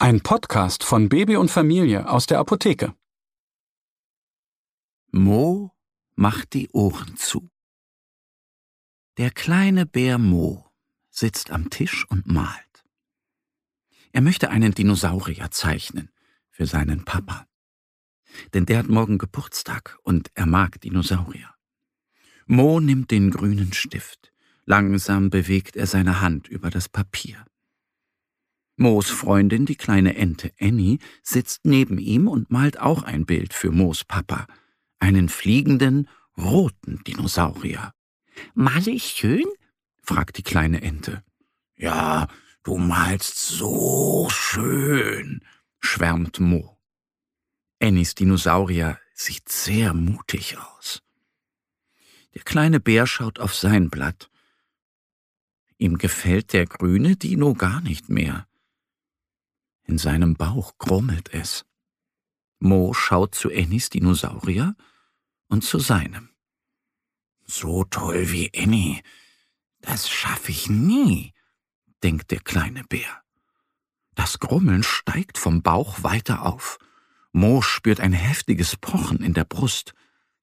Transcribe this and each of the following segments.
Ein Podcast von Baby und Familie aus der Apotheke. Mo macht die Ohren zu. Der kleine Bär Mo sitzt am Tisch und malt. Er möchte einen Dinosaurier zeichnen für seinen Papa. Denn der hat morgen Geburtstag und er mag Dinosaurier. Mo nimmt den grünen Stift. Langsam bewegt er seine Hand über das Papier. Moos Freundin, die kleine Ente Annie, sitzt neben ihm und malt auch ein Bild für Moos Papa, einen fliegenden, roten Dinosaurier. Male ich schön? fragt die kleine Ente. Ja, du malst so schön, schwärmt Mo. Annies Dinosaurier sieht sehr mutig aus. Der kleine Bär schaut auf sein Blatt. Ihm gefällt der grüne Dino gar nicht mehr. In seinem Bauch grummelt es. Mo schaut zu Annies Dinosaurier und zu seinem. So toll wie Annie, das schaffe ich nie, denkt der kleine Bär. Das Grummeln steigt vom Bauch weiter auf. Mo spürt ein heftiges Pochen in der Brust.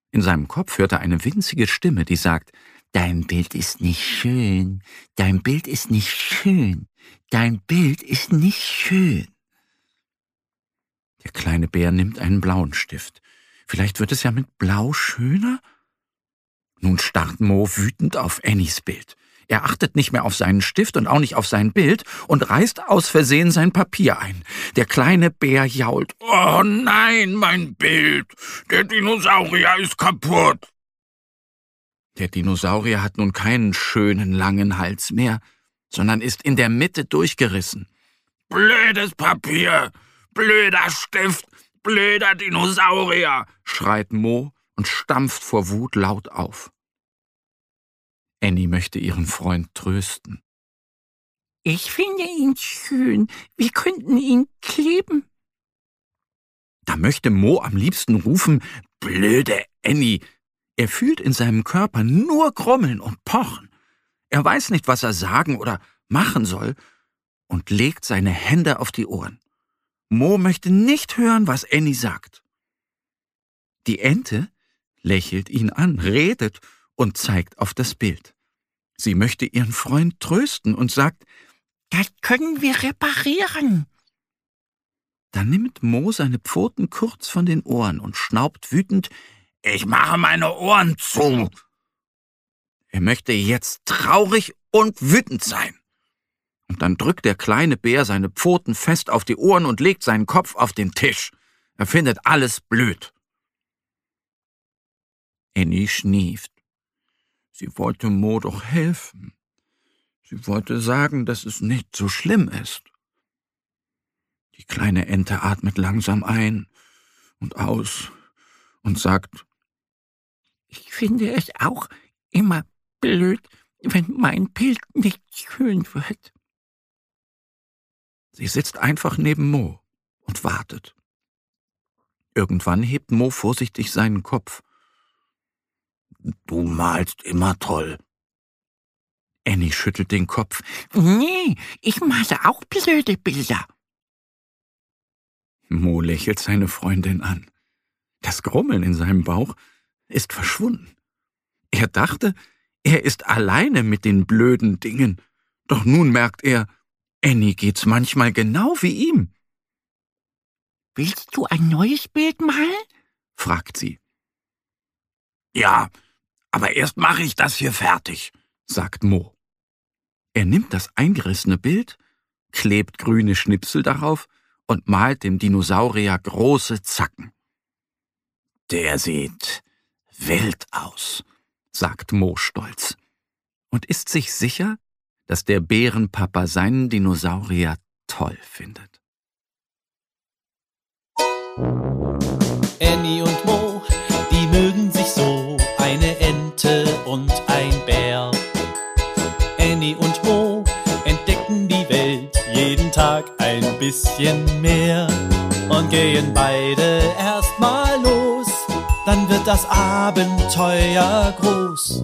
In seinem Kopf hört er eine winzige Stimme, die sagt, Dein Bild ist nicht schön, dein Bild ist nicht schön, dein Bild ist nicht schön. Der kleine Bär nimmt einen blauen Stift. Vielleicht wird es ja mit Blau schöner? Nun starrt Mo wütend auf Annies Bild. Er achtet nicht mehr auf seinen Stift und auch nicht auf sein Bild und reißt aus Versehen sein Papier ein. Der kleine Bär jault. Oh nein, mein Bild. Der Dinosaurier ist kaputt. Der Dinosaurier hat nun keinen schönen langen Hals mehr, sondern ist in der Mitte durchgerissen. Blödes Papier, Blöder Stift, blöder Dinosaurier, schreit Mo und stampft vor Wut laut auf. Annie möchte ihren Freund trösten. Ich finde ihn schön. Wir könnten ihn kleben. Da möchte Mo am liebsten rufen, blöde Annie. Er fühlt in seinem Körper nur Grummeln und Pochen. Er weiß nicht, was er sagen oder machen soll und legt seine Hände auf die Ohren. Mo möchte nicht hören, was Annie sagt. Die Ente lächelt ihn an, redet und zeigt auf das Bild. Sie möchte ihren Freund trösten und sagt, das können wir reparieren. Dann nimmt Mo seine Pfoten kurz von den Ohren und schnaubt wütend, ich mache meine Ohren zu. Er möchte jetzt traurig und wütend sein. Und dann drückt der kleine Bär seine Pfoten fest auf die Ohren und legt seinen Kopf auf den Tisch. Er findet alles blöd. Annie schnieft. Sie wollte Mo doch helfen. Sie wollte sagen, dass es nicht so schlimm ist. Die kleine Ente atmet langsam ein und aus und sagt, ich finde es auch immer blöd, wenn mein Bild nicht schön wird. Sie sitzt einfach neben Mo und wartet. Irgendwann hebt Mo vorsichtig seinen Kopf. Du malst immer toll. Annie schüttelt den Kopf. Nee, ich male auch blöde Bilder. Mo lächelt seine Freundin an. Das Grummeln in seinem Bauch ist verschwunden. Er dachte, er ist alleine mit den blöden Dingen, doch nun merkt er, Annie geht's manchmal genau wie ihm. Willst du ein neues Bild malen? fragt sie. Ja, aber erst mache ich das hier fertig, sagt Mo. Er nimmt das eingerissene Bild, klebt grüne Schnipsel darauf und malt dem Dinosaurier große Zacken. Der sieht wild aus, sagt Mo stolz und ist sich sicher, dass der Bärenpapa seinen Dinosaurier toll findet. Annie und Mo, die mögen sich so, eine Ente und ein Bär. Annie und Mo entdecken die Welt jeden Tag ein bisschen mehr und gehen beide erstmal los, dann wird das Abenteuer groß.